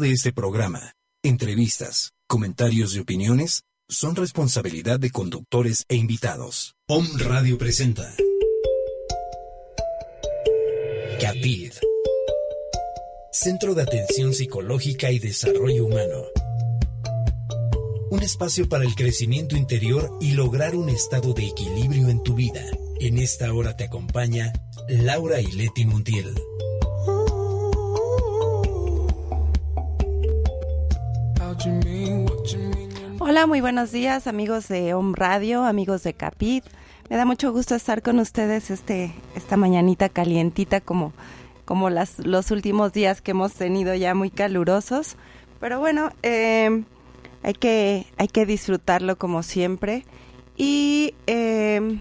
De este programa, entrevistas, comentarios y opiniones son responsabilidad de conductores e invitados. Om Radio presenta CAPID Centro de Atención Psicológica y Desarrollo Humano. Un espacio para el crecimiento interior y lograr un estado de equilibrio en tu vida. En esta hora te acompaña Laura y Leti Montiel. Hola, muy buenos días amigos de Home Radio, amigos de Capit. Me da mucho gusto estar con ustedes este, esta mañanita calientita como, como las, los últimos días que hemos tenido ya muy calurosos. Pero bueno, eh, hay, que, hay que disfrutarlo como siempre. Y eh,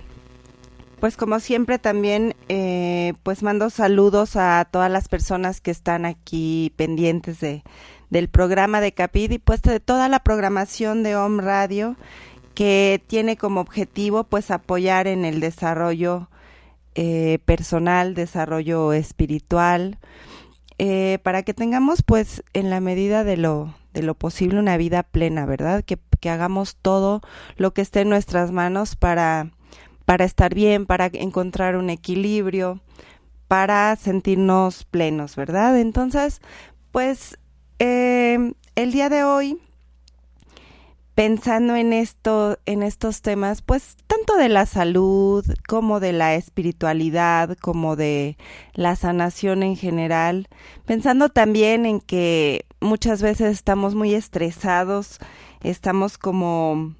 pues como siempre también eh, pues mando saludos a todas las personas que están aquí pendientes de, del programa de Capid y pues de toda la programación de Home Radio que tiene como objetivo pues apoyar en el desarrollo eh, personal, desarrollo espiritual, eh, para que tengamos pues en la medida de lo, de lo posible una vida plena, ¿verdad? Que, que hagamos todo lo que esté en nuestras manos para, para estar bien, para encontrar un equilibrio, para sentirnos plenos, ¿verdad? Entonces, pues eh, el día de hoy, pensando en esto, en estos temas, pues tanto de la salud como de la espiritualidad, como de la sanación en general, pensando también en que muchas veces estamos muy estresados, estamos como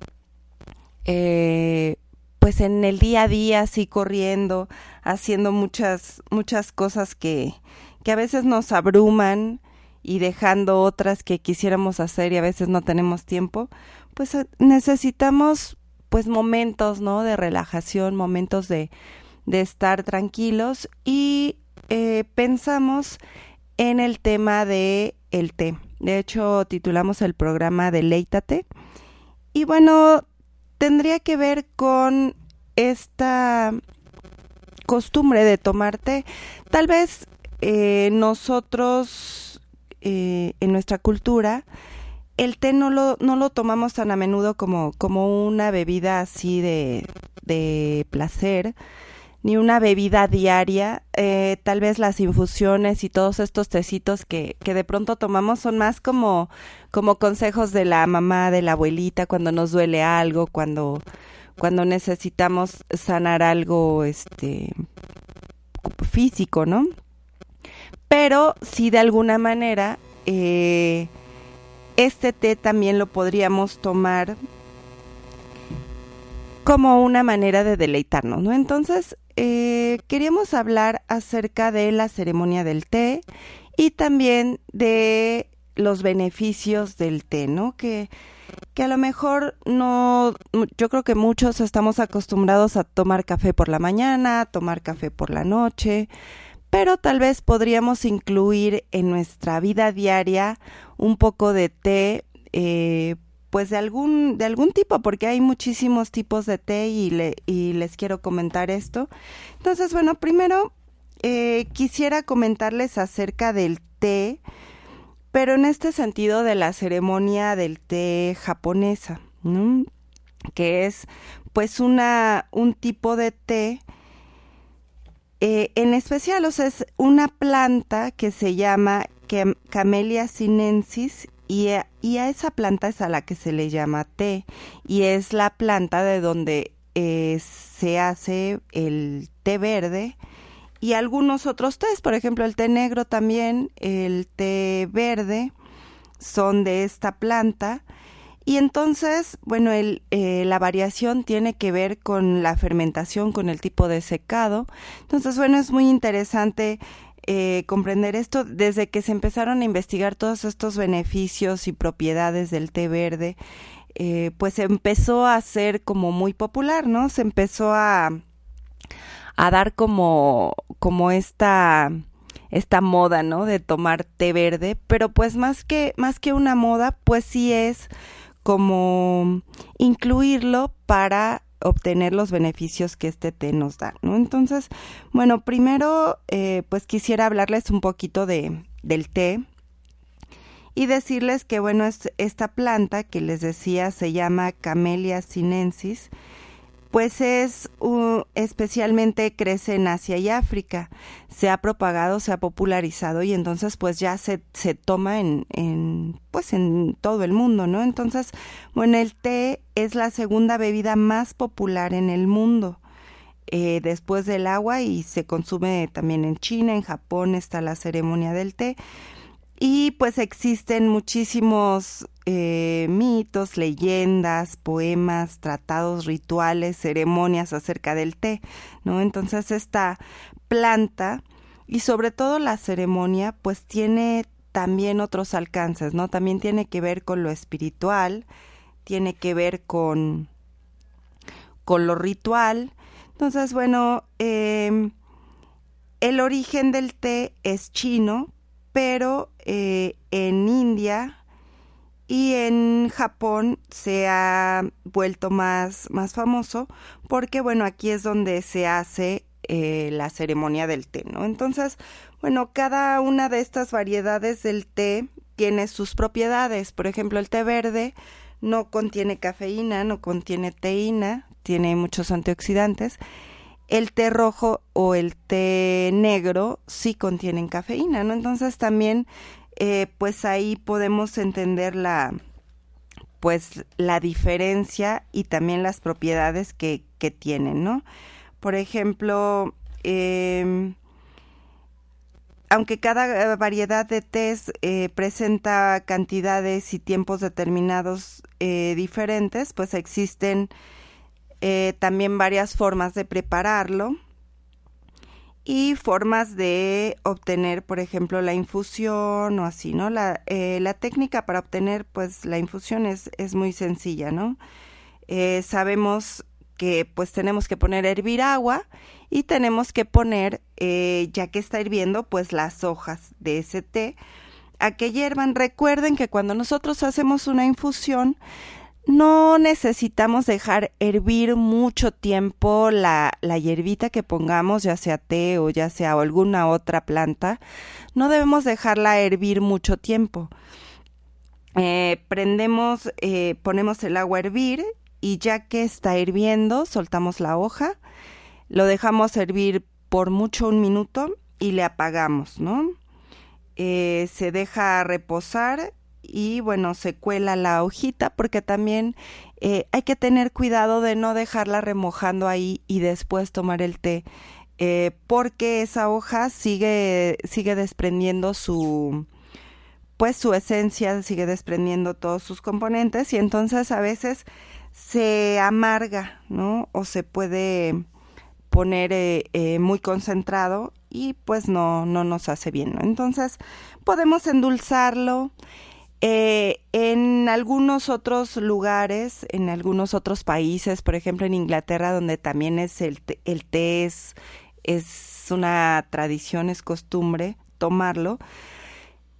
eh, pues en el día a día así corriendo, haciendo muchas, muchas cosas que, que a veces nos abruman y dejando otras que quisiéramos hacer y a veces no tenemos tiempo, pues eh, necesitamos pues momentos, ¿no? De relajación, momentos de, de estar tranquilos y eh, pensamos en el tema de el té. De hecho, titulamos el programa Deleítate. Y bueno, tendría que ver con esta costumbre de tomar té. Tal vez eh, nosotros eh, en nuestra cultura, el té no lo, no lo tomamos tan a menudo como, como una bebida así de, de placer, ni una bebida diaria. Eh, tal vez las infusiones y todos estos tecitos que, que de pronto tomamos son más como, como consejos de la mamá, de la abuelita, cuando nos duele algo, cuando, cuando necesitamos sanar algo este físico, ¿no? Pero si de alguna manera eh, este té también lo podríamos tomar como una manera de deleitarnos, ¿no? Entonces, eh, queríamos hablar acerca de la ceremonia del té y también de los beneficios del té, ¿no? Que, que a lo mejor no, yo creo que muchos estamos acostumbrados a tomar café por la mañana, a tomar café por la noche, pero tal vez podríamos incluir en nuestra vida diaria un poco de té, eh, pues de algún, de algún tipo, porque hay muchísimos tipos de té y, le, y les quiero comentar esto. Entonces, bueno, primero eh, quisiera comentarles acerca del té, pero en este sentido de la ceremonia del té japonesa, que es pues una, un tipo de té eh, en especial, o sea, es una planta que se llama Camellia sinensis y a, y a, esa planta es a la que se le llama té y es la planta de donde eh, se hace el té verde y algunos otros tés, por ejemplo el té negro también, el té verde son de esta planta y entonces, bueno, el, eh, la variación tiene que ver con la fermentación, con el tipo de secado. Entonces, bueno, es muy interesante eh, comprender esto desde que se empezaron a investigar todos estos beneficios y propiedades del té verde, eh, pues empezó a ser como muy popular, ¿no? Se empezó a, a dar como, como esta, esta moda, ¿no? De tomar té verde, pero pues más que, más que una moda, pues sí es como incluirlo para obtener los beneficios que este té nos da, ¿no? Entonces, bueno, primero, eh, pues quisiera hablarles un poquito de, del té y decirles que, bueno, es, esta planta que les decía se llama Camellia sinensis, pues es especialmente crece en Asia y África. Se ha propagado, se ha popularizado y entonces pues ya se, se toma en, en, pues en todo el mundo, ¿no? Entonces, bueno, el té es la segunda bebida más popular en el mundo. Eh, después del agua y se consume también en China, en Japón está la ceremonia del té. Y pues existen muchísimos eh, mitos, leyendas, poemas, tratados, rituales, ceremonias acerca del té, ¿no? Entonces esta planta y sobre todo la ceremonia pues tiene también otros alcances, ¿no? También tiene que ver con lo espiritual, tiene que ver con, con lo ritual. Entonces, bueno, em, el origen del té es chino, pero eh, en India y en Japón se ha vuelto más, más famoso porque, bueno, aquí es donde se hace eh, la ceremonia del té, ¿no? Entonces, bueno, cada una de estas variedades del té tiene sus propiedades. Por ejemplo, el té verde no contiene cafeína, no contiene teína, tiene muchos antioxidantes el té rojo o el té negro sí contienen cafeína, ¿no? Entonces también, eh, pues ahí podemos entender la, pues la diferencia y también las propiedades que, que tienen, ¿no? Por ejemplo, em, aunque cada variedad de té eh, presenta cantidades y tiempos determinados eh, diferentes, pues existen eh, también varias formas de prepararlo y formas de obtener, por ejemplo, la infusión o así, ¿no? La, eh, la técnica para obtener, pues, la infusión es, es muy sencilla, ¿no? Eh, sabemos que, pues, tenemos que poner a hervir agua y tenemos que poner, ya que está hirviendo, pues, las hojas de ese té a que hiervan. Recuerden que cuando nosotros hacemos una infusión, no necesitamos dejar hervir mucho tiempo la, la hierbita que pongamos, ya sea té o ya sea alguna otra planta. No debemos dejarla hervir mucho tiempo. Eh, prendemos, eh, ponemos el agua a hervir y ya que está hirviendo, soltamos la hoja, lo dejamos hervir por mucho un minuto y le apagamos, ¿no? Eh, se deja reposar y bueno, se cuela la hojita porque también eh, hay que tener cuidado de no dejarla remojando ahí y después tomar el té. Eh, porque esa hoja sigue, sigue desprendiendo su, pues su esencia, sigue desprendiendo todos sus componentes y entonces a veces se amarga, ¿no? O se puede poner eh, muy concentrado y pues no, no nos hace bien. Entonces podemos endulzarlo eh, en algunos otros lugares, en algunos otros países, por ejemplo en Inglaterra, donde también es el, el té es, es una tradición, es costumbre tomarlo.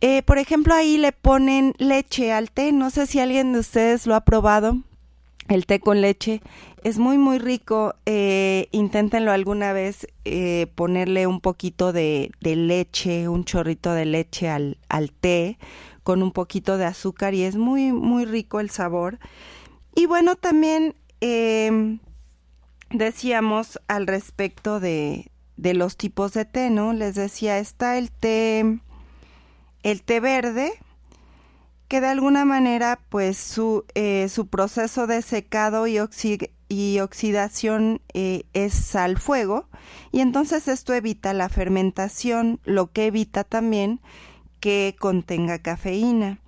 Eh, por ejemplo, ahí le ponen leche al té. No sé si alguien de ustedes lo ha probado. El té con leche es muy muy rico. Eh, inténtenlo alguna vez eh, ponerle un poquito de, de, leche, un chorrito de leche al, al té con un poquito de azúcar y es muy, muy rico el sabor. Y bueno, también em, decíamos al respecto de, de los tipos de té, ¿no? Les decía, está el té, el té verde, que de alguna manera, pues su, eh, su proceso de secado y, y oxidación eh, es al fuego, y entonces esto evita la fermentación, lo que evita también que contenga cafeína.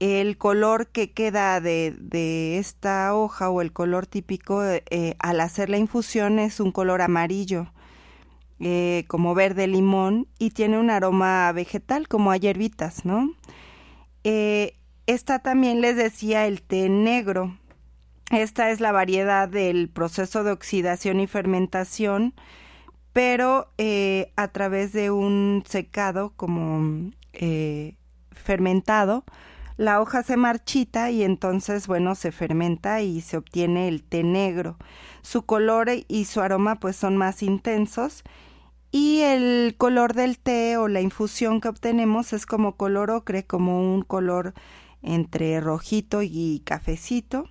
El color que queda de, de esta hoja o el color típico eh, al hacer la infusión es un color amarillo. eh, como verde limón y tiene un aroma vegetal como a hierbitas, ¿no? Eh, esta también les decía el té negro. Esta es la variedad del proceso de oxidación y fermentación, pero a través de un secado como fermentado, la hoja se marchita y entonces, bueno, se fermenta y se obtiene el té negro. Su color y su aroma pues son más intensos y el color del té o la infusión que obtenemos es como color ocre, como un color entre rojito y cafecito.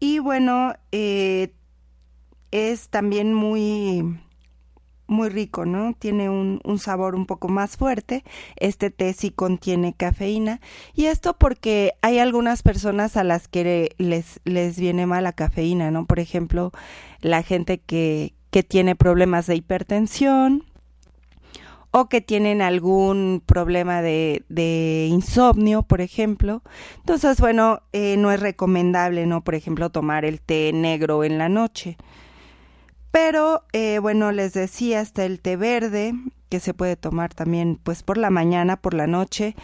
Y bueno, eh, es también muy muy rico, ¿no? Tiene un, sabor un poco más fuerte. Este té sí contiene cafeína. Y esto porque hay algunas personas a las que les, les viene mal la cafeína, ¿no? Por ejemplo, la gente que, que tiene problemas de hipertensión o que tienen algún problema de, de insomnio, por ejemplo. Entonces, bueno, eh, no es recomendable, ¿no? Por ejemplo, tomar el té negro en la noche. Pero eh, bueno, les decía, hasta el té verde, que se puede tomar también pues por la mañana, por la noche.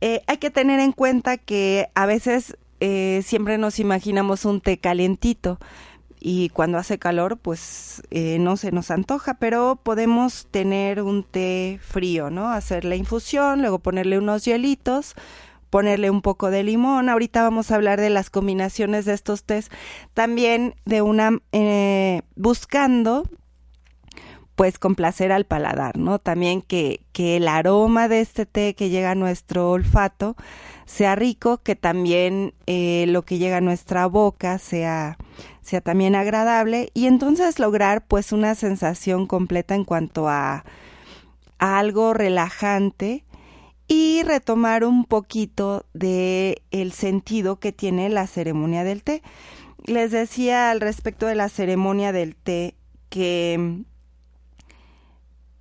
Eh, hay que tener en cuenta que a veces eh, siempre nos imaginamos un té calientito y cuando hace calor pues no se nos antoja, pero podemos tener un té frío, ¿no? Hacer la infusión, luego ponerle unos hielitos, ponerle un poco de limón. Ahorita vamos a hablar de las combinaciones de estos tés. También de una, eh, buscando pues complacer al paladar, ¿no? También que, que el aroma de este té que llega a nuestro olfato sea rico, que también eh, lo que llega a nuestra boca sea, sea también agradable y entonces lograr pues una sensación completa en cuanto a, a algo relajante y retomar un poquito de el sentido que tiene la ceremonia del té. Les decía al respecto de la ceremonia del té que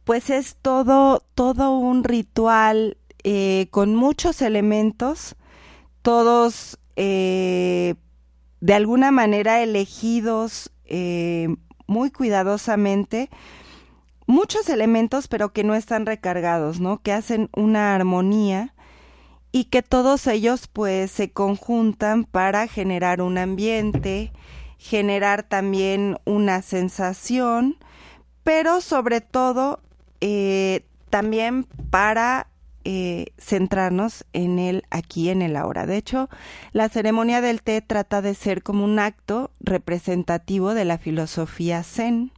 pues es todo todo un ritual eh, con muchos elementos, todos eh, de alguna manera elegidos eh, muy cuidadosamente muchos elementos, pero que no están recargados, ¿no? Que hacen una armonía y que todos ellos pues se conjuntan para generar un ambiente, generar también una sensación, pero sobre todo eh, también para eh, centrarnos en el aquí, en el ahora. De hecho, la ceremonia del té trata de ser como un acto representativo de la filosofía zen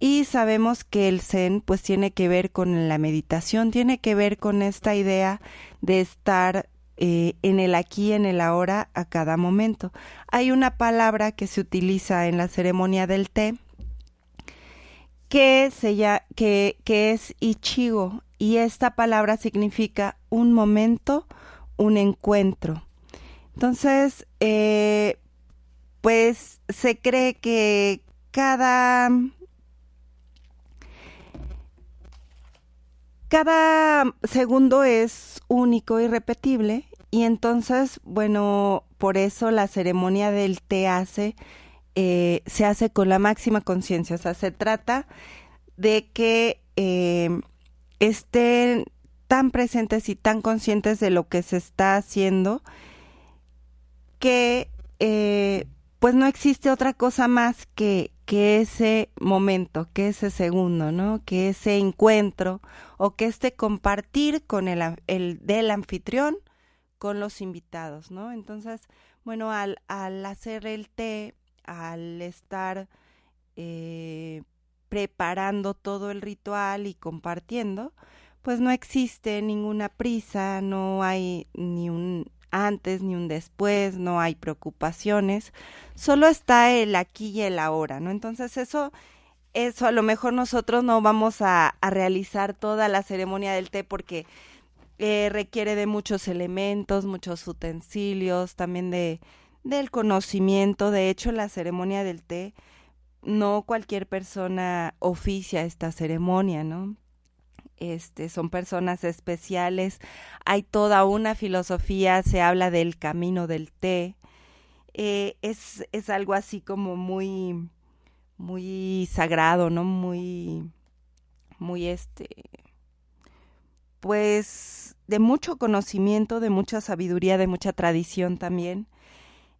y sabemos que el Zen pues tiene que ver con la meditación, tiene que ver con esta idea de estar eh, en el aquí, en el ahora, a cada momento. Hay una palabra que se utiliza en la ceremonia del té que, se que, que es Ichigo y esta palabra significa un momento, un encuentro. Entonces, eh, pues se cree que cada cada segundo es único y repetible y entonces, bueno, por eso la ceremonia del té hace, eh, se hace con la máxima conciencia, o sea, se trata de que eh, estén tan presentes y tan conscientes de lo que se está haciendo que eh, pues no existe otra cosa más que que ese momento, que ese segundo, ¿no? Que ese encuentro o que este compartir con el, el del anfitrión con los invitados, ¿no? Entonces, bueno, al, al hacer el té, al estar eh, preparando todo el ritual y compartiendo, pues no existe ninguna prisa, no hay ni un antes ni un después, no hay preocupaciones, solo está el aquí y el ahora, ¿no? Entonces eso, eso a lo mejor nosotros no vamos a, realizar toda la ceremonia del té porque eh, requiere de muchos elementos, muchos utensilios, también de del conocimiento. De hecho, la ceremonia del té, no cualquier persona oficia esta ceremonia, ¿no? Este, son personas especiales, hay toda una filosofía, se habla del camino del té, eh, es, es algo así como muy, muy sagrado, ¿no? Muy, muy este, pues de mucho conocimiento, de mucha sabiduría, de mucha tradición también.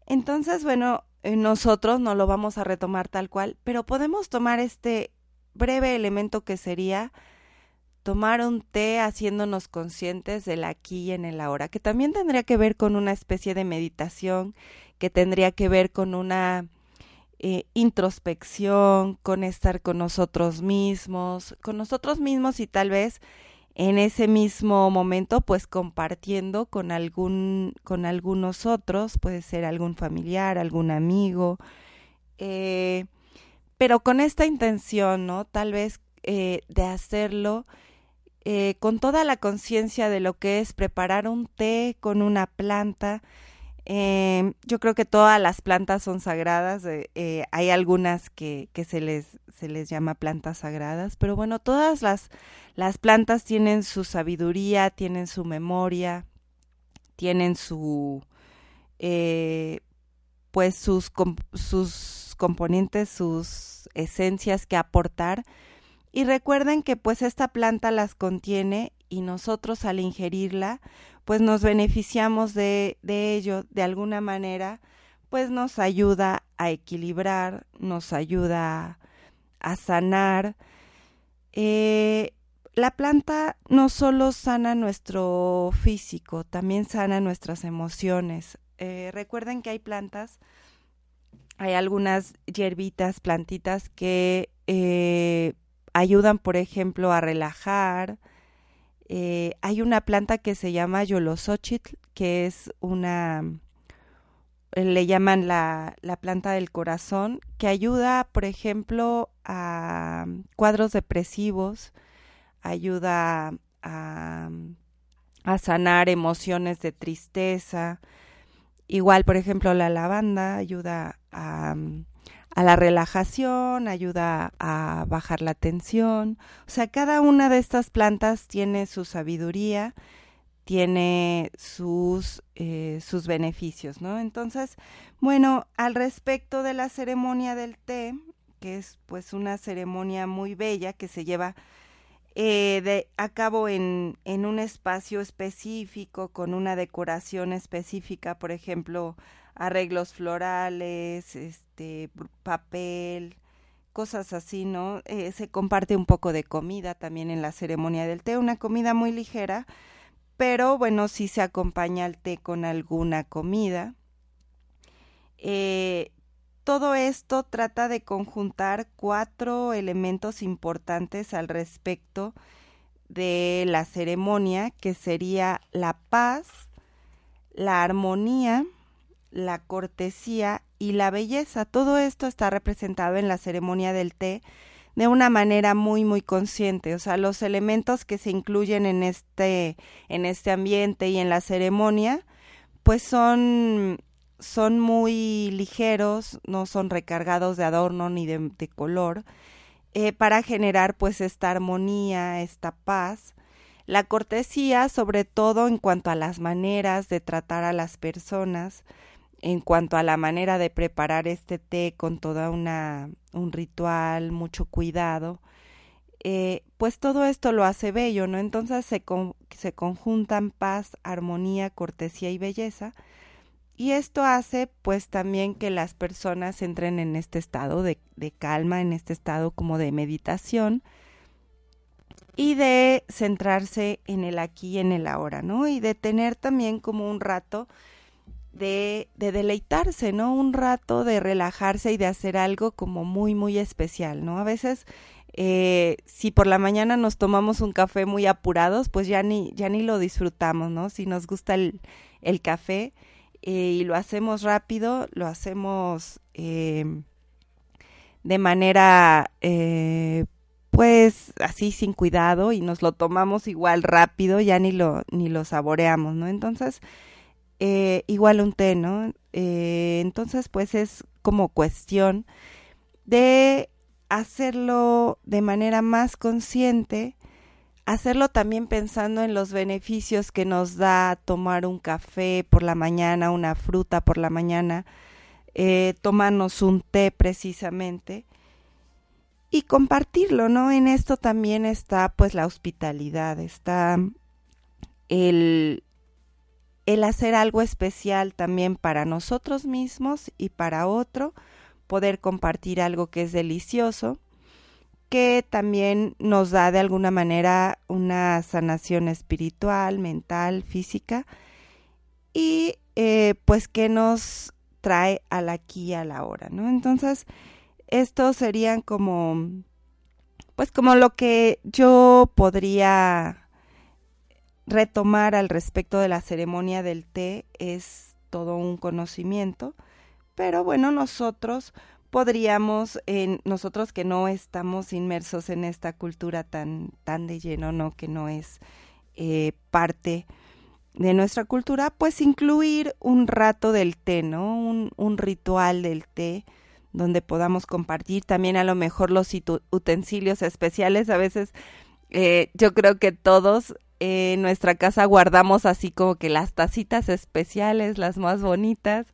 Entonces, bueno, eh, nosotros no lo vamos a retomar tal cual, pero podemos tomar este breve elemento que sería tomar un té haciéndonos conscientes del aquí y en el ahora, que también tendría que ver con una especie de meditación, que tendría que ver con una eh, introspección, con estar con nosotros mismos, con nosotros mismos y tal vez en ese mismo momento pues compartiendo con algún con algunos otros puede ser algún familiar algún amigo eh, pero con esta intención no tal vez eh, de hacerlo eh, con toda la conciencia de lo que es preparar un té con una planta. Eh, yo creo que todas las plantas son sagradas. Eh, hay algunas que, que, se, les, se les llama plantas sagradas, pero bueno, todas las, las plantas tienen su sabiduría, tienen su memoria, tienen su, pues sus, sus componentes, sus esencias que aportar y recuerden que pues esta planta las contiene y nosotros al ingerirla pues nos beneficiamos de, de ello de alguna manera, pues nos ayuda a equilibrar, nos ayuda a sanar. Eh, la planta no solo sana nuestro físico, también sana nuestras emociones. Eh, recuerden que hay plantas, hay algunas hierbitas, plantitas que eh, ayudan, por ejemplo, a relajar. Eh, hay una planta que se llama Yolosochitl, que es una, eh, le llaman la, la, planta del corazón, que ayuda, por ejemplo, a cuadros depresivos, ayuda a, a sanar emociones de tristeza. Igual, por ejemplo, la lavanda ayuda a a la relajación, ayuda a bajar la tensión. O sea, cada una de estas plantas tiene su sabiduría, tiene sus, eh, sus beneficios, ¿no? Entonces, bueno, al respecto de la ceremonia del té, que es pues una ceremonia muy bella que se lleva eh, de, a cabo en, en un espacio específico, con una decoración específica, por ejemplo, arreglos florales, este, papel, cosas así, ¿no? Eh, se comparte un poco de comida también en la ceremonia del té, una comida muy ligera, pero bueno, sí se acompaña el té con alguna comida. Eh, todo esto trata de conjuntar cuatro elementos importantes al respecto de la ceremonia, que sería la paz, la armonía, la cortesía y la belleza. Todo esto está representado en la ceremonia del té de una manera muy muy consciente, o sea, los elementos que se incluyen en este en este ambiente y en la ceremonia pues son son muy ligeros, no son recargados de adorno ni de, color, eh, para generar pues esta armonía, esta paz. La cortesía, sobre todo en cuanto a las maneras de tratar a las personas, en cuanto a la manera de preparar este té con toda una un ritual, mucho cuidado, eh, pues todo esto lo hace bello, ¿no? Entonces se, se conjuntan paz, armonía, cortesía y belleza, y esto hace pues también que las personas entren en este estado de, de calma, en este estado como de meditación, y de centrarse en el aquí y en el ahora, ¿no? Y de tener también como un rato de, de, deleitarse, ¿no? Un rato de relajarse y de hacer algo como muy, muy especial, ¿no? A veces, eh, si por la mañana nos tomamos un café muy apurados, pues ya ni, ya ni lo disfrutamos, ¿no? Si nos gusta el, café eh, y lo hacemos rápido, lo hacemos eh, de manera, eh, pues así sin cuidado y nos lo tomamos igual rápido, ya ni lo, ni lo saboreamos, ¿no? Entonces, eh, igual un té, ¿no? Eh, entonces, pues es como cuestión de hacerlo de manera más consciente, hacerlo también pensando en los beneficios que nos da tomar un café por la mañana, una fruta por la mañana, eh, tomarnos un té precisamente. y compartirlo, ¿no? En esto también está pues la hospitalidad, está el, el hacer algo especial también para nosotros mismos y para otro, poder compartir algo que es delicioso, que también nos da de alguna manera una sanación espiritual, mental, física, y eh, pues que nos trae al aquí y a la hora, ¿no? Entonces, estos serían como, pues como lo que yo podría retomar al respecto de la ceremonia del té es todo un conocimiento, pero bueno, nosotros podríamos, nosotros que no estamos inmersos en esta cultura tan, tan de lleno, ¿no? Que no es eh, parte de nuestra cultura, pues incluir un rato del té, ¿no? Un, un ritual del té donde podamos compartir también a lo mejor los utensilios especiales. A veces eh, yo creo que todos en nuestra casa guardamos así como que las tacitas especiales, las más bonitas,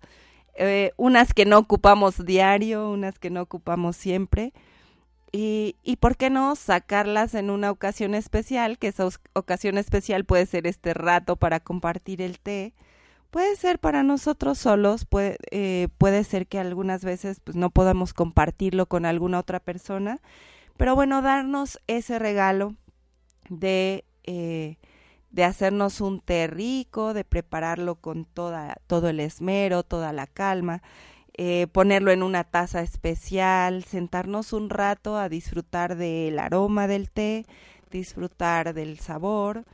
eh, unas que no ocupamos diario, unas que no ocupamos siempre. Y, y por qué no sacarlas en una ocasión especial, que esa ocasión especial puede ser este rato para compartir el té, puede ser para nosotros solos, puede, eh, puede ser que algunas veces pues, no podamos compartirlo con alguna otra persona, pero bueno, darnos ese regalo de, eh, de hacernos un té rico, de prepararlo con toda, todo el esmero, toda la calma, eh, ponerlo en una taza especial, sentarnos un rato a disfrutar del aroma del té, disfrutar del sabor,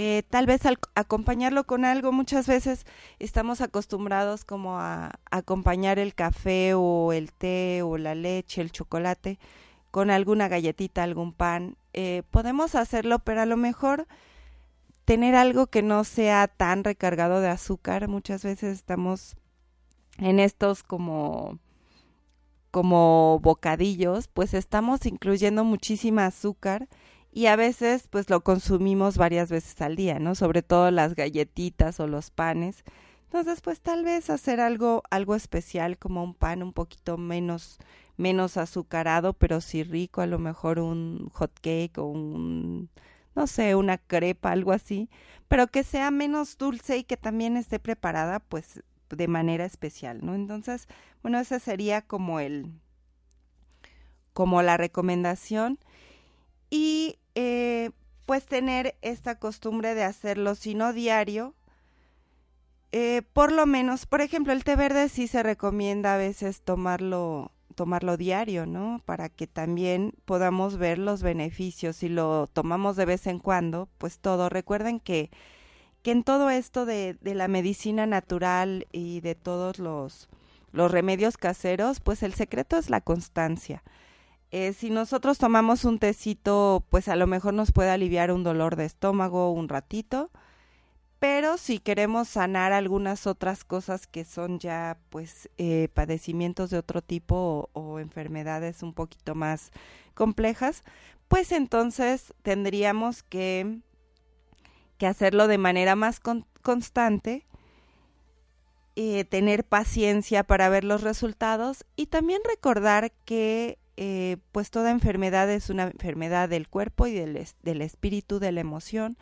eh, tal vez al acompañarlo con algo, muchas veces estamos acostumbrados como a, acompañar el café o el té o la leche, el chocolate con alguna galletita, algún pan. Eh, podemos hacerlo, pero a lo mejor tener algo que no sea tan recargado de azúcar. Muchas veces estamos en estos como como bocadillos, pues estamos incluyendo muchísima azúcar y a veces pues lo consumimos varias veces al día, ¿no? Sobre todo las galletitas o los panes. Entonces, pues tal vez hacer algo algo especial como un pan un poquito menos menos azucarado, pero sí rico, a lo mejor un hot cake o un no sé, una crepa, algo así, pero que sea menos dulce y que también esté preparada pues de manera especial, ¿no? Entonces, bueno, ese sería como el como la recomendación y eh, pues tener esta costumbre de hacerlo, si no diario, eh, por lo menos, por ejemplo, el té verde sí se recomienda a veces tomarlo tomarlo diario, ¿no? Para que también podamos ver los beneficios. Si lo tomamos de vez en cuando, pues todo. Recuerden que, que en todo esto de, de la medicina natural y de todos los, los remedios caseros, pues el secreto es la constancia. Eh, si nosotros tomamos un tecito, pues a lo mejor nos puede aliviar un dolor de estómago un ratito, pero si queremos sanar algunas otras cosas que son ya pues eh, padecimientos de otro tipo o, enfermedades un poquito más complejas, pues entonces tendríamos que, que hacerlo de manera más constante, eh, tener paciencia para ver los resultados y también recordar que eh, pues toda enfermedad es una enfermedad del cuerpo y del, del espíritu, de la emoción.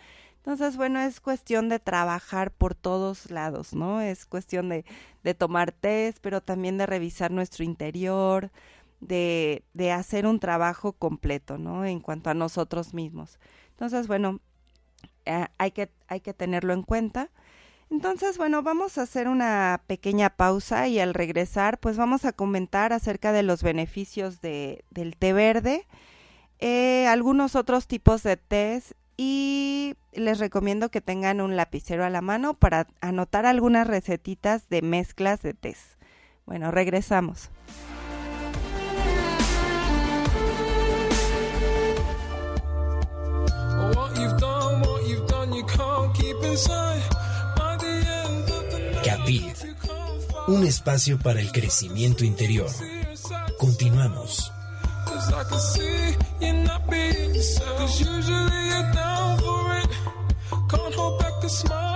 Entonces, bueno, es cuestión de trabajar por todos lados, ¿no? Es cuestión de, de tomar test, pero también de revisar nuestro interior, de, de hacer un trabajo completo, ¿no? En cuanto a nosotros mismos. Entonces, bueno, eh, hay, que, hay que tenerlo en cuenta. Entonces, bueno, vamos a hacer una pequeña pausa y al regresar, pues vamos a comentar acerca de los beneficios de, del té verde, eh, algunos otros tipos de tés y les recomiendo que tengan un lapicero a la mano para anotar algunas recetitas de mezclas de tés. Bueno, regresamos. Capit, un espacio para el crecimiento interior. Continuamos. Cause I can see you're not being yourself. Cause usually you're down for it. Can't hold back the smile.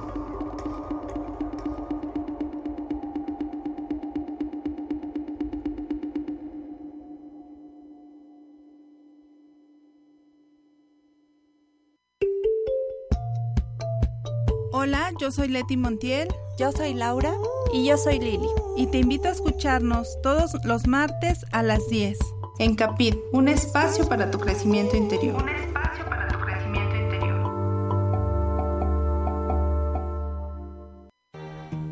Yo soy Leti Montiel. Yo soy Laura. Y yo soy Lili. Y te invito a escucharnos todos los martes a las 10. En Capit, un espacio para tu crecimiento interior. Un espacio para tu crecimiento interior.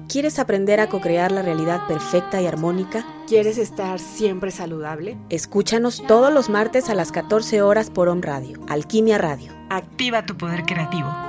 ¿Quieres aprender a co-crear la realidad perfecta y armónica? ¿Quieres estar siempre saludable? Escúchanos todos los martes a las 14 horas por On Radio, Alquimia Radio. Activa tu poder creativo.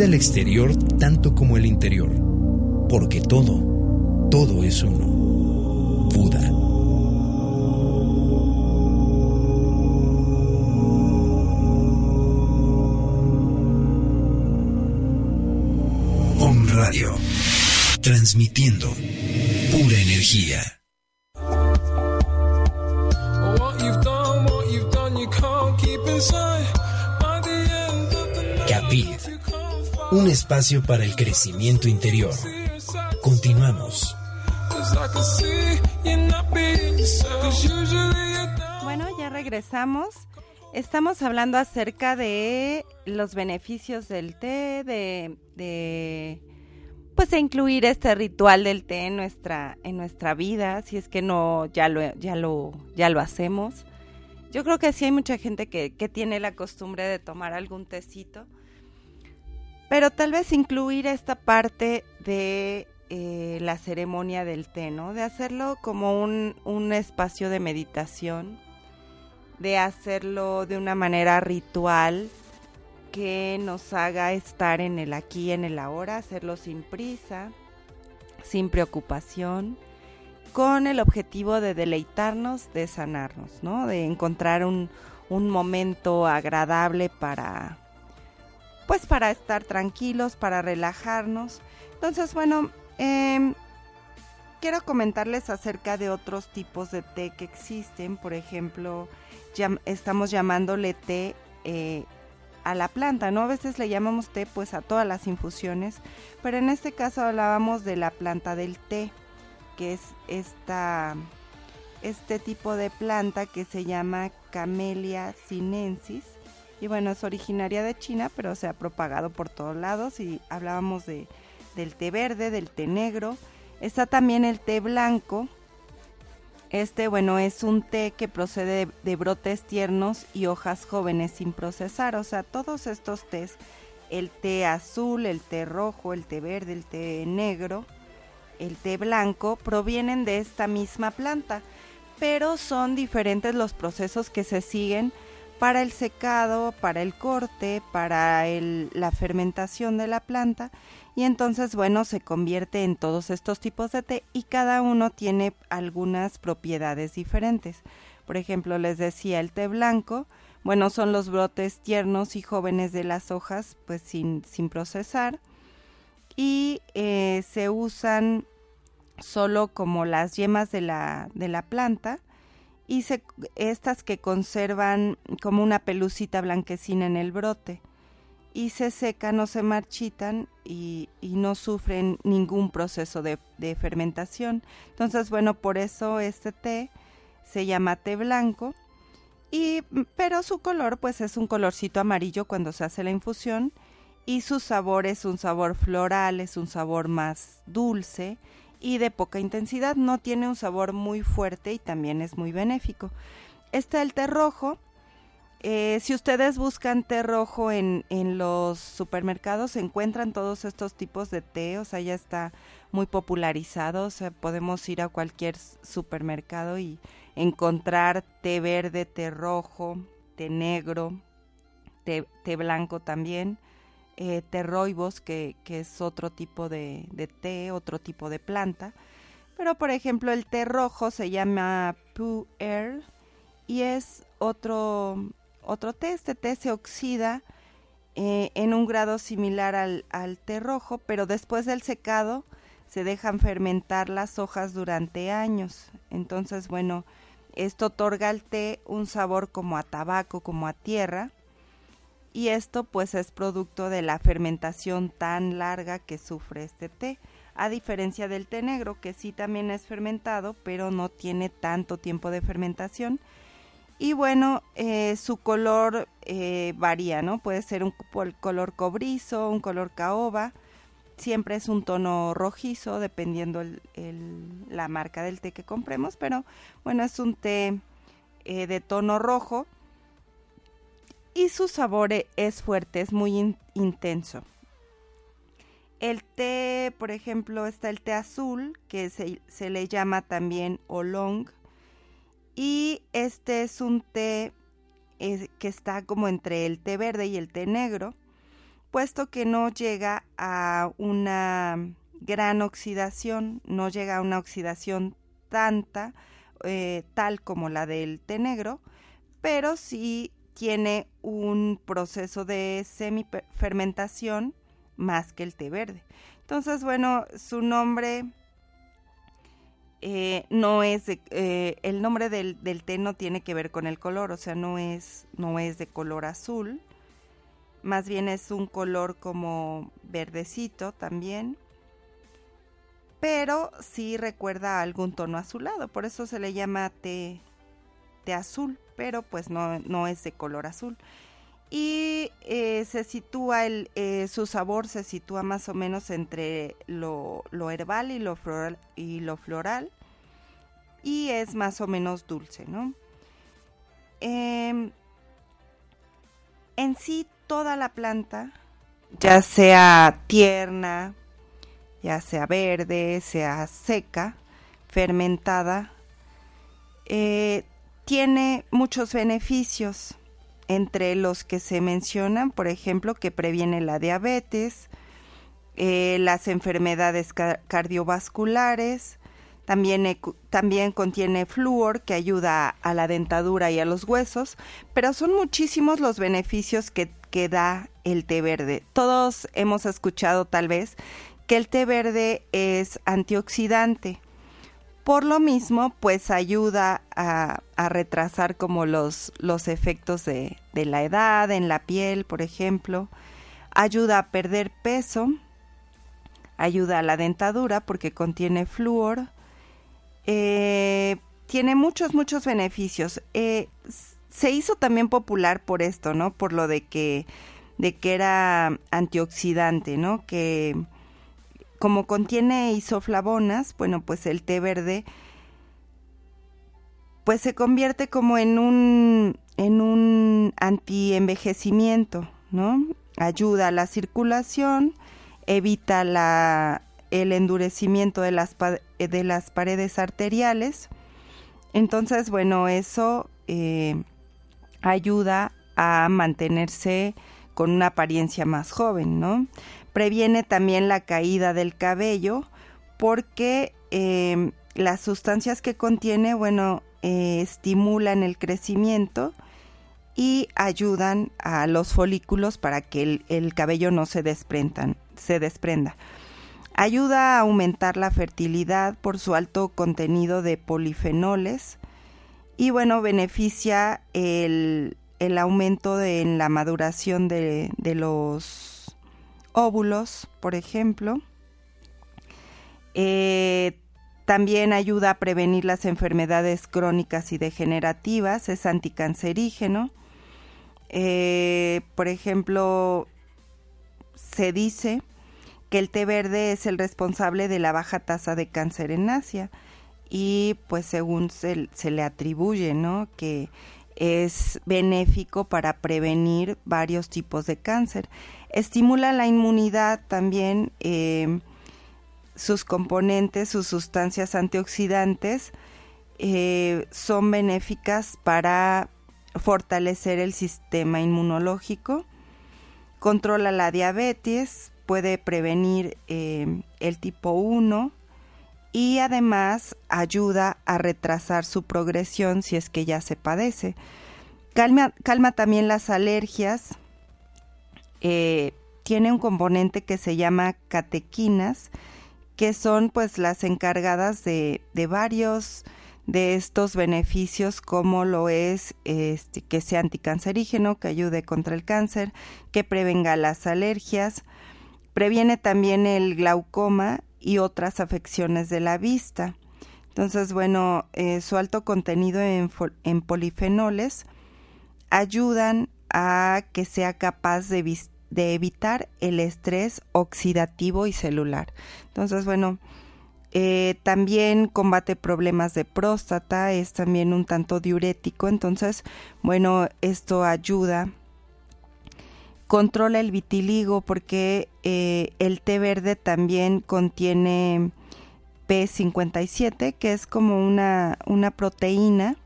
Cuida el exterior tanto como el interior, porque todo, todo es uno. Buda. Om Radio, transmitiendo pura energía. Espacio para el crecimiento interior. Continuamos. Bueno, ya regresamos. Estamos hablando acerca de los beneficios del té, de, de pues incluir este ritual del té en nuestra en nuestra vida, si es que no ya lo ya lo ya lo hacemos. Yo creo que sí hay mucha gente que, que tiene la costumbre de tomar algún tecito, pero tal vez incluir esta parte de eh, la ceremonia del té, ¿no? De hacerlo como un, un espacio de meditación, de hacerlo de una manera ritual que nos haga estar en el aquí, en el ahora, hacerlo sin prisa, sin preocupación, con el objetivo de deleitarnos, de sanarnos, ¿no? De encontrar un, un momento agradable para, pues para estar tranquilos, para relajarnos. Entonces, bueno, eh, quiero comentarles acerca de otros tipos de té que existen. Por ejemplo, estamos llamándole té eh, a la planta, ¿no? A veces le llamamos té pues a todas las infusiones, pero en este caso hablábamos de la planta del té, que es esta, este tipo de planta que se llama Camellia sinensis. Y bueno, es originaria de China, pero se ha propagado por todos lados y hablábamos de, del té verde, del té negro. Está también el té blanco. Este, bueno, es un té que procede de, de brotes tiernos y hojas jóvenes sin procesar. O sea, todos estos tés, el té azul, el té rojo, el té verde, el té negro, el té blanco, provienen de esta misma planta, pero son diferentes los procesos que se siguen para el secado, para el corte, para la fermentación de la planta. Y entonces bueno se convierte en todos estos tipos de té y cada uno tiene algunas propiedades diferentes. Por ejemplo, les decía el té blanco, bueno, son los brotes tiernos y jóvenes de las hojas pues sin, sin procesar. Y eh, se usan solo como las yemas de la, de la planta y estas que conservan como una pelucita blanquecina en el brote y se secan o se marchitan y, no sufren ningún proceso de, de, fermentación. Entonces, bueno, por eso este té se llama té blanco. Y, pero su color pues es un colorcito amarillo cuando se hace la infusión y su sabor es un sabor floral, es un sabor más dulce y de poca intensidad, no tiene un sabor muy fuerte y también es muy benéfico. Está el té rojo, eh, si ustedes buscan té rojo en, en los supermercados, encuentran todos estos tipos de té, o sea, ya está muy popularizado, o sea, podemos ir a cualquier supermercado y encontrar té verde, té rojo, té negro, té, blanco también, eh, té roibos, que, es otro tipo de, té, otro tipo de planta. Pero, por ejemplo, el té rojo se llama Pu Air y es otro otro té. Este té se oxida eh, en un grado similar al, al té rojo, pero después del secado se dejan fermentar las hojas durante años. Entonces, bueno, esto otorga al té un sabor como a tabaco, como a tierra. Y esto pues es producto de la fermentación tan larga que sufre este té, a diferencia del té negro que sí también es fermentado, pero no tiene tanto tiempo de fermentación y bueno, eh, su color eh, varía, ¿no? Puede ser un color cobrizo, un color caoba. Siempre es un tono rojizo, dependiendo la marca del té que compremos. Pero bueno, es un té eh, de tono rojo. Y su sabor e, es fuerte, es muy intenso. El té, por ejemplo, está el té azul, que se, se le llama también oolong y este es un té que está como entre el té verde y el té negro, puesto que no llega a una gran oxidación, no llega a una oxidación tanta, eh, tal como la del té negro, pero sí tiene un proceso de semifermentación más que el té verde. Entonces, bueno, su nombre eh, no es eh, el nombre del, té no tiene que ver con el color, o sea, no es, no es de color azul, más bien es un color como verdecito también, pero sí recuerda algún tono azulado, por eso se le llama té, té azul, pero pues no, no es de color azul. Y eh, se sitúa, el, su sabor se sitúa más o menos entre lo, lo herbal y lo, floral, y lo floral y es más o menos dulce, ¿no? Em, en sí, toda la planta, ya sea tierna, ya sea verde, sea seca, fermentada, eh, tiene muchos beneficios, entre los que se mencionan, por ejemplo, que previene la diabetes, eh, las enfermedades cardiovasculares, también, también contiene flúor que ayuda a la dentadura y a los huesos, pero son muchísimos los beneficios que, que da el té verde. Todos hemos escuchado tal vez que el té verde es antioxidante. Por lo mismo, pues ayuda a, retrasar como los, los efectos de, de, la edad en la piel, por ejemplo. Ayuda a perder peso. Ayuda a la dentadura porque contiene flúor. Eh, tiene muchos, muchos beneficios. Eh, se hizo también popular por esto, ¿no? Por lo de que, de que era antioxidante, ¿no? Que como contiene isoflavonas, bueno, pues el té verde pues se convierte como en un en un antienvejecimiento, ¿no? Ayuda a la circulación, evita la el endurecimiento de las, de las paredes arteriales. Entonces, bueno, eso eh, ayuda a mantenerse con una apariencia más joven, ¿no? Previene también la caída del cabello porque eh, las sustancias que contiene, bueno, eh, estimulan el crecimiento y ayudan a los folículos para que el, el cabello no se, desprendan, se desprenda. Ayuda a aumentar la fertilidad por su alto contenido de polifenoles y bueno, beneficia el, el aumento en la maduración de, los óvulos, por ejemplo. Eh, también ayuda a prevenir las enfermedades crónicas y degenerativas, es anticancerígeno. Eh, por ejemplo, se dice que el té verde es el responsable de la baja tasa de cáncer en Asia y pues según se, le atribuye, ¿no? Que es benéfico para prevenir varios tipos de cáncer. Estimula la inmunidad también, eh, sus componentes, sus sustancias antioxidantes eh, son benéficas para fortalecer el sistema inmunológico, controla la diabetes, puede prevenir eh, el tipo 1 y además ayuda a retrasar su progresión si es que ya se padece. Calma, calma también las alergias. Eh, tiene un componente que se llama catequinas, que son pues las encargadas de, de varios de estos beneficios como lo es este, que sea anticancerígeno, que ayude contra el cáncer, que prevenga las alergias, previene también el glaucoma y otras afecciones de la vista. Entonces, bueno, eh, su alto contenido en, en, polifenoles ayudan a que sea capaz de, de evitar el estrés oxidativo y celular. Entonces, bueno, eh, también combate problemas de próstata, es también un tanto diurético, entonces, bueno, esto ayuda. Controla el vitiligo porque eh, el té verde también contiene P57, que es como una, una proteína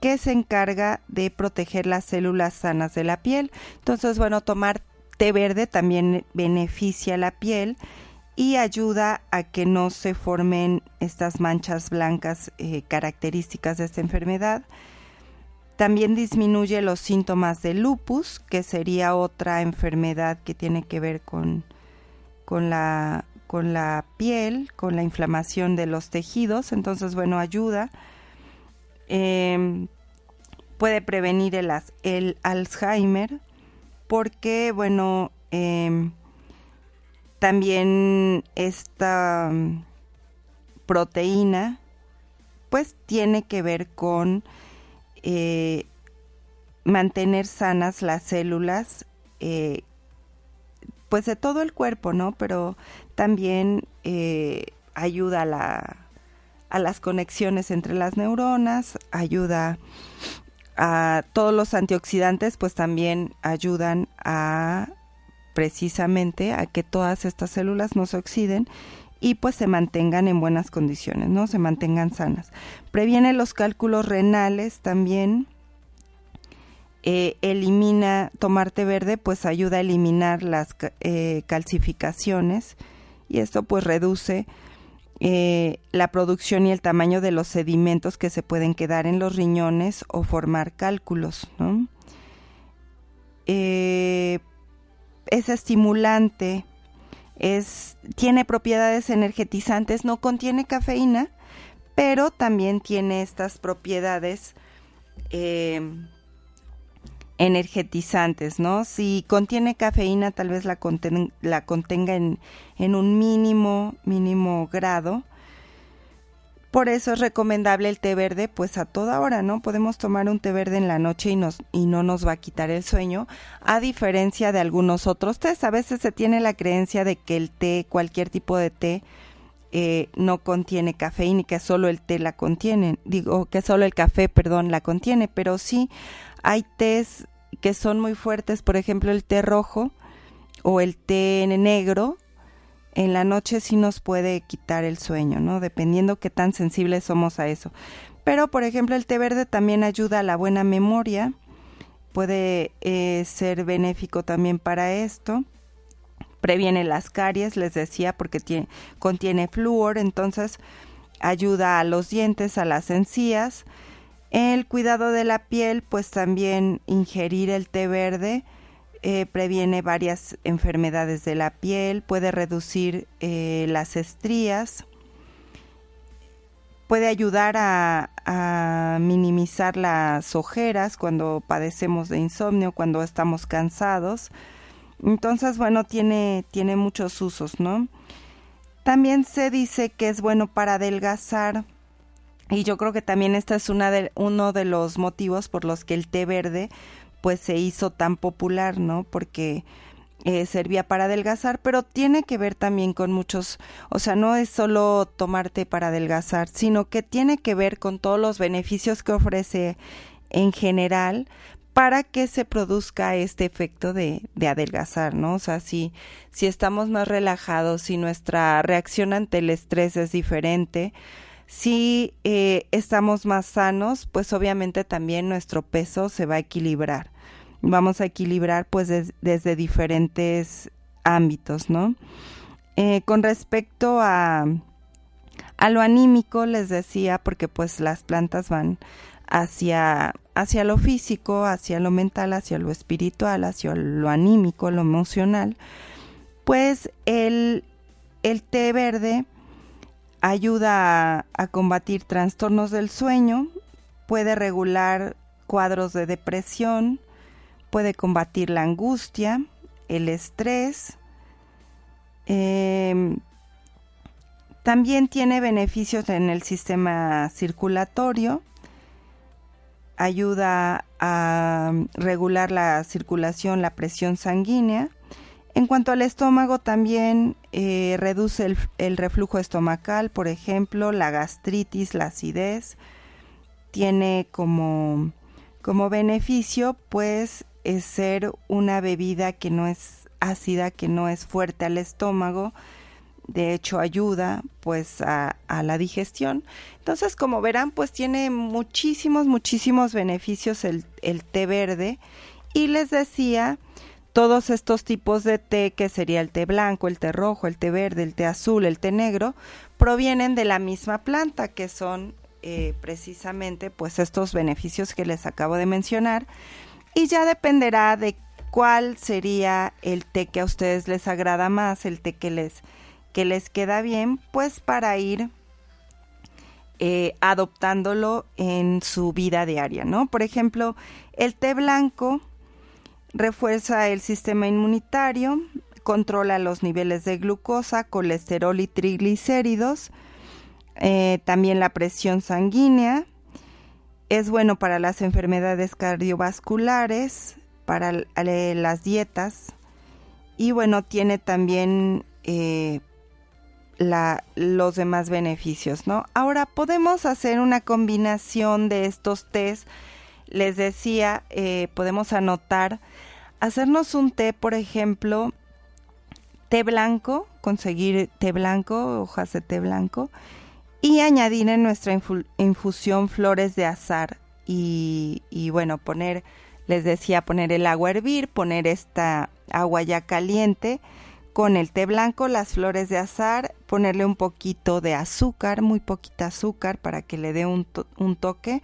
que se encarga de proteger las células sanas de la piel. Entonces, bueno, tomar té verde también beneficia la piel y ayuda a que no se formen estas manchas blancas eh, características de esta enfermedad. También disminuye los síntomas de lupus, que sería otra enfermedad que tiene que ver con, con, la, con la piel, con la inflamación de los tejidos. Entonces, bueno, ayuda. Em, puede prevenir el, Alzheimer porque, bueno, em, también esta mm, proteína pues tiene que ver con eh, mantener sanas las células eh, pues de todo el cuerpo, ¿no? Pero también eh, ayuda a, la, a las conexiones entre las neuronas, ayuda a todos los antioxidantes, pues también ayudan a precisamente a que todas estas células no se oxiden y pues se mantengan en buenas condiciones, ¿no? Se mantengan sanas. Previene los cálculos renales también. Eh, elimina, tomarte verde pues ayuda a eliminar las eh, calcificaciones y esto pues reduce eh, la producción y el tamaño de los sedimentos que se pueden quedar en los riñones o formar cálculos, ¿no? es estimulante, es, tiene propiedades energetizantes, no contiene cafeína, pero también tiene estas propiedades em, energetizantes, ¿no? Si contiene cafeína, tal vez la, contenga en, en, un mínimo, mínimo grado, por eso es recomendable el té verde, pues a toda hora, ¿no? Podemos tomar un té verde en la noche y, nos, y no nos va a quitar el sueño, a diferencia de algunos otros tés. A veces se tiene la creencia de que el té, cualquier tipo de té, eh, no contiene cafeína y que solo el té la contiene. Digo, que solo el café, perdón, la contiene, pero sí hay tés que son muy fuertes, por ejemplo el té rojo o el té negro, en la noche sí nos puede quitar el sueño, ¿no? Dependiendo qué tan sensibles somos a eso. Pero, por ejemplo, el té verde también ayuda a la buena memoria, puede eh, ser benéfico también para esto. Previene las caries, les decía, porque tiene, contiene flúor, entonces ayuda a los dientes, a las encías. El cuidado de la piel, pues también ingerir el té verde eh, previene varias enfermedades de la piel, puede reducir eh, las estrías, puede ayudar a, minimizar las ojeras cuando padecemos de insomnio, cuando estamos cansados. Entonces, bueno, tiene, tiene muchos usos, ¿no? También se dice que es bueno para adelgazar. Y yo creo que también este es una de, uno de los motivos por los que el té verde pues se hizo tan popular, ¿no? Porque eh, servía para adelgazar, pero tiene que ver también con muchos, o sea, no es solo tomarte para adelgazar, sino que tiene que ver con todos los beneficios que ofrece en general para que se produzca este efecto de, de adelgazar, ¿no? O sea, si, si estamos más relajados, si nuestra reacción ante el estrés es diferente, si eh, estamos más sanos, pues obviamente también nuestro peso se va a equilibrar vamos a equilibrar pues desde diferentes ámbitos, ¿no? Eh, con respecto a, a lo anímico, les decía, porque pues las plantas van hacia, hacia lo físico, hacia lo mental, hacia lo espiritual, hacia lo anímico, lo emocional, pues el, el té verde ayuda a, combatir trastornos del sueño, puede regular cuadros de depresión, puede combatir la angustia, el estrés. Em, también tiene beneficios en el sistema circulatorio, ayuda a regular la circulación, la presión sanguínea. En cuanto al estómago, también eh, reduce el, reflujo estomacal, por ejemplo, la gastritis, la acidez. Tiene como, como beneficio, pues, es ser una bebida que no es ácida, que no es fuerte al estómago, de hecho ayuda pues a, la digestión. Entonces como verán pues tiene muchísimos, muchísimos beneficios el té verde y les decía todos estos tipos de té, que sería el té blanco, el té rojo, el té verde, el té azul, el té negro, provienen de la misma planta, que son eh, precisamente pues estos beneficios que les acabo de mencionar y ya dependerá de cuál sería el té que a ustedes les agrada más, el té que les, que les queda bien, pues para ir eh, adoptándolo en su vida diaria, ¿no? Por ejemplo, el té blanco refuerza el sistema inmunitario, controla los niveles de glucosa, colesterol y triglicéridos, eh, también la presión sanguínea, es bueno para las enfermedades cardiovasculares, para las dietas y bueno, tiene también eh, los demás beneficios, ¿no? Ahora podemos hacer una combinación de estos tés. Les decía, eh, podemos anotar, hacernos un té, por ejemplo, té blanco, conseguir té blanco, hojas de té blanco, y añadir en nuestra infusión flores de azar y, bueno, poner, les decía, poner el agua a hervir, poner esta agua ya caliente con el té blanco, las flores de azar, ponerle un poquito de azúcar, muy poquita azúcar para que le dé un, un toque.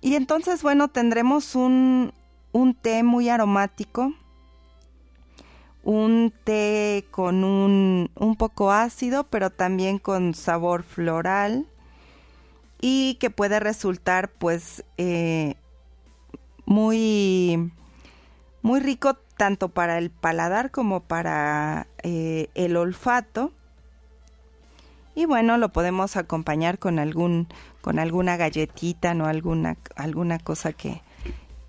Y entonces, bueno, tendremos un, un té muy aromático, un té con un, un poco ácido, pero también con sabor floral y que puede resultar pues eh, muy, muy rico tanto para el paladar como para eh, el olfato. Y bueno, lo podemos acompañar con algún con alguna galletita, no alguna alguna cosa que,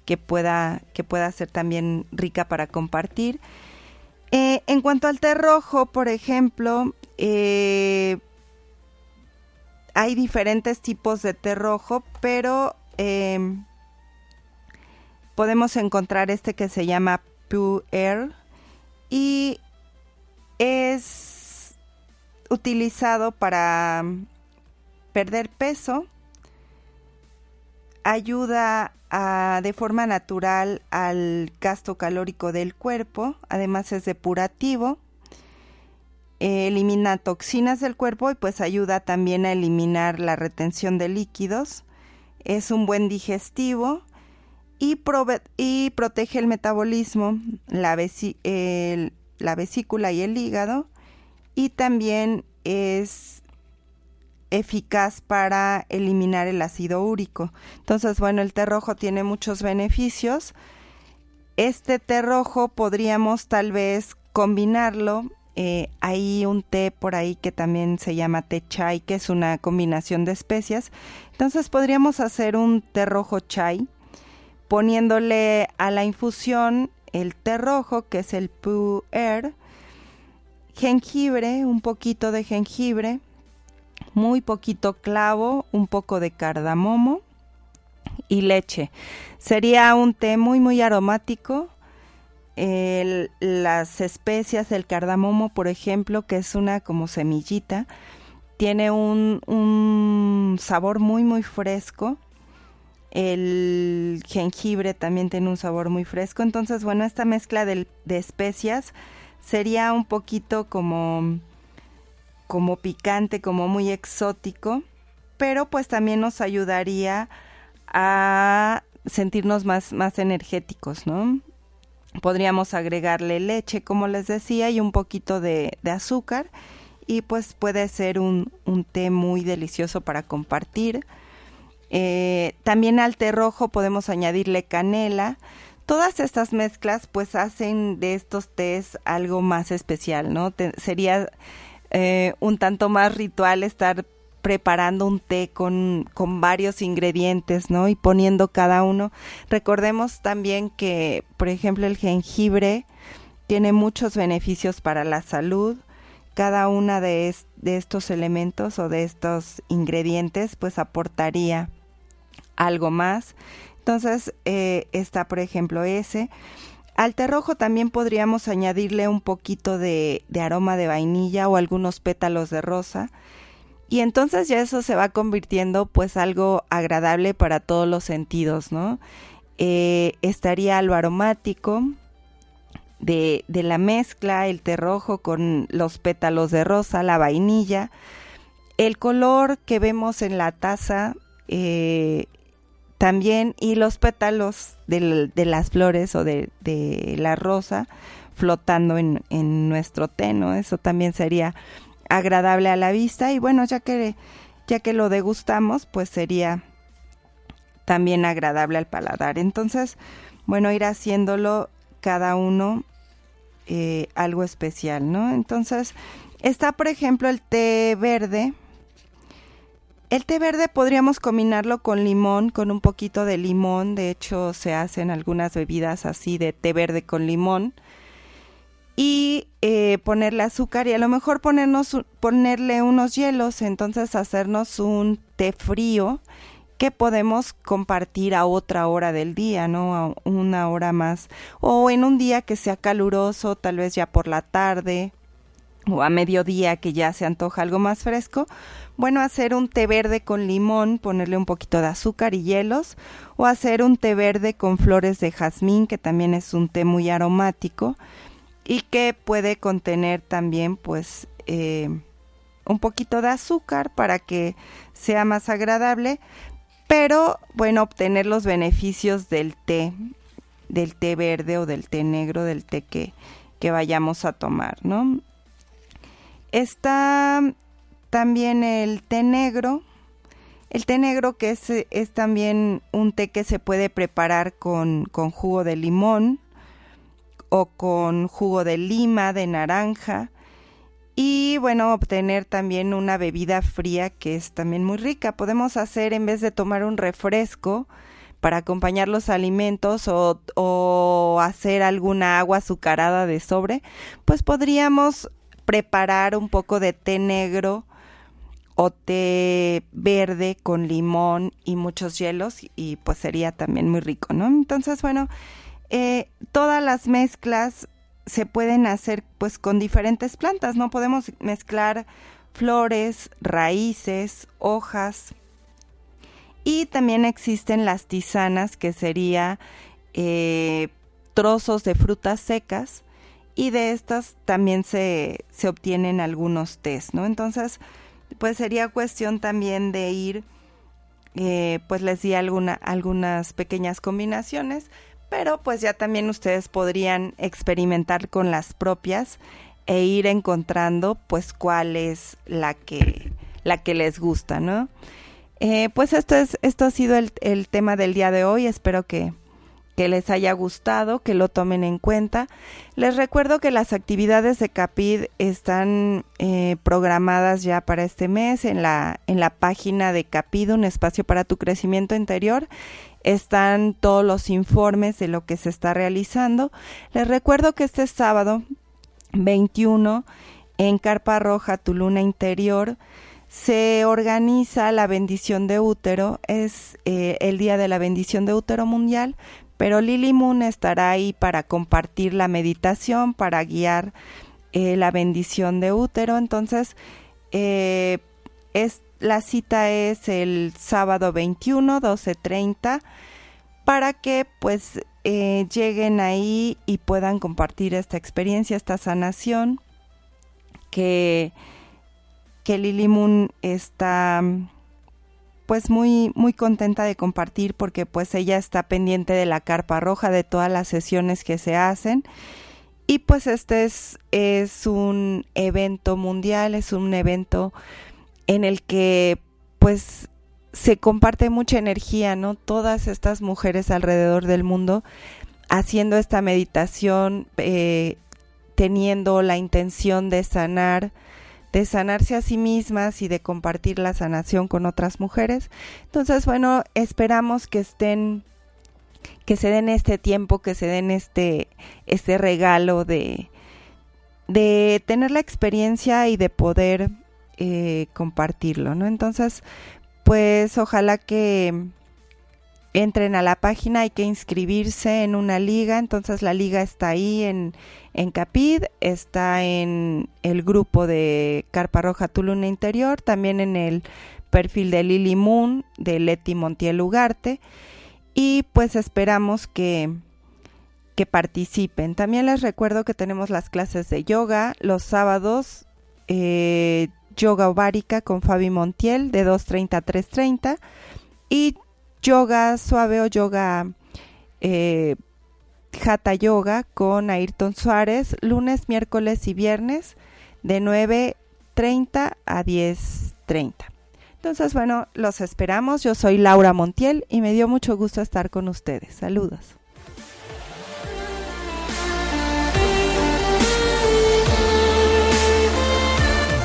que pueda que pueda ser también rica para compartir. Eh, en cuanto al té rojo, por ejemplo, eh, hay diferentes tipos de té rojo, pero em, podemos encontrar este que se llama Pure Air y es utilizado para perder peso, ayuda de forma natural al gasto calórico del cuerpo, además es depurativo, elimina toxinas del cuerpo y pues ayuda también a eliminar la retención de líquidos, es un buen digestivo y, protege el metabolismo, la vesícula y el hígado. Y también es eficaz para eliminar el ácido úrico. Entonces, bueno, el té rojo tiene muchos beneficios. Este té rojo podríamos tal vez combinarlo. Eh, hay un té por ahí que también se llama té chai, que es una combinación de especias. Entonces podríamos hacer un té rojo chai, poniéndole a la infusión el té rojo, que es el pu'er, jengibre, un poquito de jengibre, muy poquito clavo, un poco de cardamomo y leche. Sería un té muy muy aromático. las especias, el cardamomo, por ejemplo, que es una como semillita, tiene un, sabor muy muy fresco. El jengibre también tiene un sabor muy fresco. Entonces, bueno, esta mezcla de especias sería un poquito como como picante, como muy exótico, pero pues también nos ayudaría a sentirnos más, más energéticos, ¿no? Podríamos agregarle leche, como les decía, y un poquito de, azúcar, y pues puede ser un, un, té muy delicioso para compartir. Eh, también al té rojo podemos añadirle canela. Todas estas mezclas pues hacen de estos tés algo más especial, ¿no? sería eh, un tanto más ritual estar preparando un té con, con, varios ingredientes, ¿no? Y poniendo cada uno. Recordemos también que, por ejemplo, el jengibre tiene muchos beneficios para la salud. Cada una de, de estos elementos o de estos ingredientes, pues aportaría algo más. Entonces, eh, está, por ejemplo, ese. Al té rojo también podríamos añadirle un poquito de, aroma de vainilla o algunos pétalos de rosa. Y entonces ya eso se va convirtiendo pues algo agradable para todos los sentidos, ¿no? Eh, estaría lo aromático de, la mezcla, el té rojo con los pétalos de rosa, la vainilla. El color que vemos en la taza eh, también y los pétalos de, las flores o de, la rosa flotando en, nuestro té, ¿no? Eso también sería agradable a la vista y bueno, ya que, ya que lo degustamos, pues sería también agradable al paladar. Entonces, bueno, ir haciéndolo cada uno eh, algo especial, ¿no? Entonces, está por ejemplo el té verde, el té verde podríamos combinarlo con limón, con un poquito de limón. De hecho, se hacen algunas bebidas así de té verde con limón. Y eh, ponerle azúcar y a lo mejor ponernos, ponerle unos hielos. Entonces hacernos un té frío que podemos compartir a otra hora del día, ¿no? A una hora más. O en un día que sea caluroso, tal vez ya por la tarde o a mediodía que ya se antoja algo más fresco, bueno, hacer un té verde con limón, ponerle un poquito de azúcar y hielos, o hacer un té verde con flores de jazmín, que también es un té muy aromático y que puede contener también, pues, eh, un poquito de azúcar para que sea más agradable, pero bueno, obtener los beneficios del té, del té verde o del té negro, del té que, que vayamos a tomar, ¿no? Está también el té negro. El té negro que es, es también un té que se puede preparar con, con jugo de limón o con jugo de lima, de naranja. Y bueno, obtener también una bebida fría que es también muy rica. Podemos hacer en vez de tomar un refresco para acompañar los alimentos o, o hacer alguna agua azucarada de sobre, pues podríamos preparar un poco de té negro o té verde con limón y muchos hielos y pues sería también muy rico, ¿no? Entonces, bueno, eh, todas las mezclas se pueden hacer pues con diferentes plantas, ¿no? Podemos mezclar flores, raíces, hojas y también existen las tisanas que sería eh, trozos de frutas secas y de estas también se, se obtienen algunos tés, ¿no? Entonces, pues sería cuestión también de ir, eh, pues les di alguna, algunas pequeñas combinaciones, pero pues ya también ustedes podrían experimentar con las propias e ir encontrando pues cuál es la que la que les gusta, ¿no? Eh, pues esto es, esto ha sido el, el tema del día de hoy. Espero que, que les haya gustado, que lo tomen en cuenta. Les recuerdo que las actividades de CAPID están eh, programadas ya para este mes en la, en la página de CAPID, un espacio para tu crecimiento interior. Están todos los informes de lo que se está realizando. Les recuerdo que este sábado 21 en Carpa Roja, tu luna interior, se organiza la bendición de útero, es eh, el día de la bendición de útero mundial, pero Lily Moon estará ahí para compartir la meditación, para guiar eh, la bendición de útero. Entonces, eh, es, la cita es el sábado 21, 12.30, para que pues eh, lleguen ahí y puedan compartir esta experiencia, esta sanación que, que Lily Moon está pues muy muy contenta de compartir porque pues ella está pendiente de la carpa roja de todas las sesiones que se hacen y pues este es, es un evento mundial, es un evento en el que pues se comparte mucha energía, ¿no? Todas estas mujeres alrededor del mundo haciendo esta meditación, eh, teniendo la intención de sanar, de sanarse a sí mismas y de compartir la sanación con otras mujeres. Entonces, bueno, esperamos que estén que se den este tiempo, que se den este este regalo de de tener la experiencia y de poder eh, compartirlo, ¿no? Entonces, pues ojalá que entren a la página, hay que inscribirse en una liga, entonces la liga está ahí en, en Capid, está en el grupo de Carpa Roja Tuluna Interior, también en el perfil de Lily Moon de Leti Montiel Ugarte y pues esperamos que, que participen. También les recuerdo que tenemos las clases de yoga los sábados, eh, yoga ovárica con Fabi Montiel de 2.30 a 3.30 y yoga suave o yoga eh, Hatha Yoga con Ayrton Suárez, lunes, miércoles y viernes de 9.30 a 10.30. Entonces, bueno, los esperamos. Yo soy Laura Montiel y me dio mucho gusto estar con ustedes. Saludos.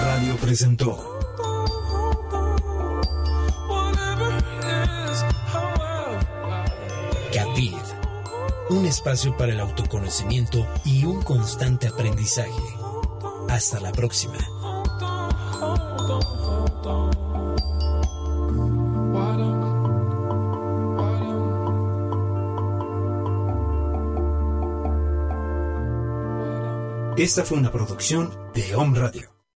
Radio presentó Capid, un espacio para el autoconocimiento y un constante aprendizaje. Hasta la próxima. Esta fue una producción de Home Radio.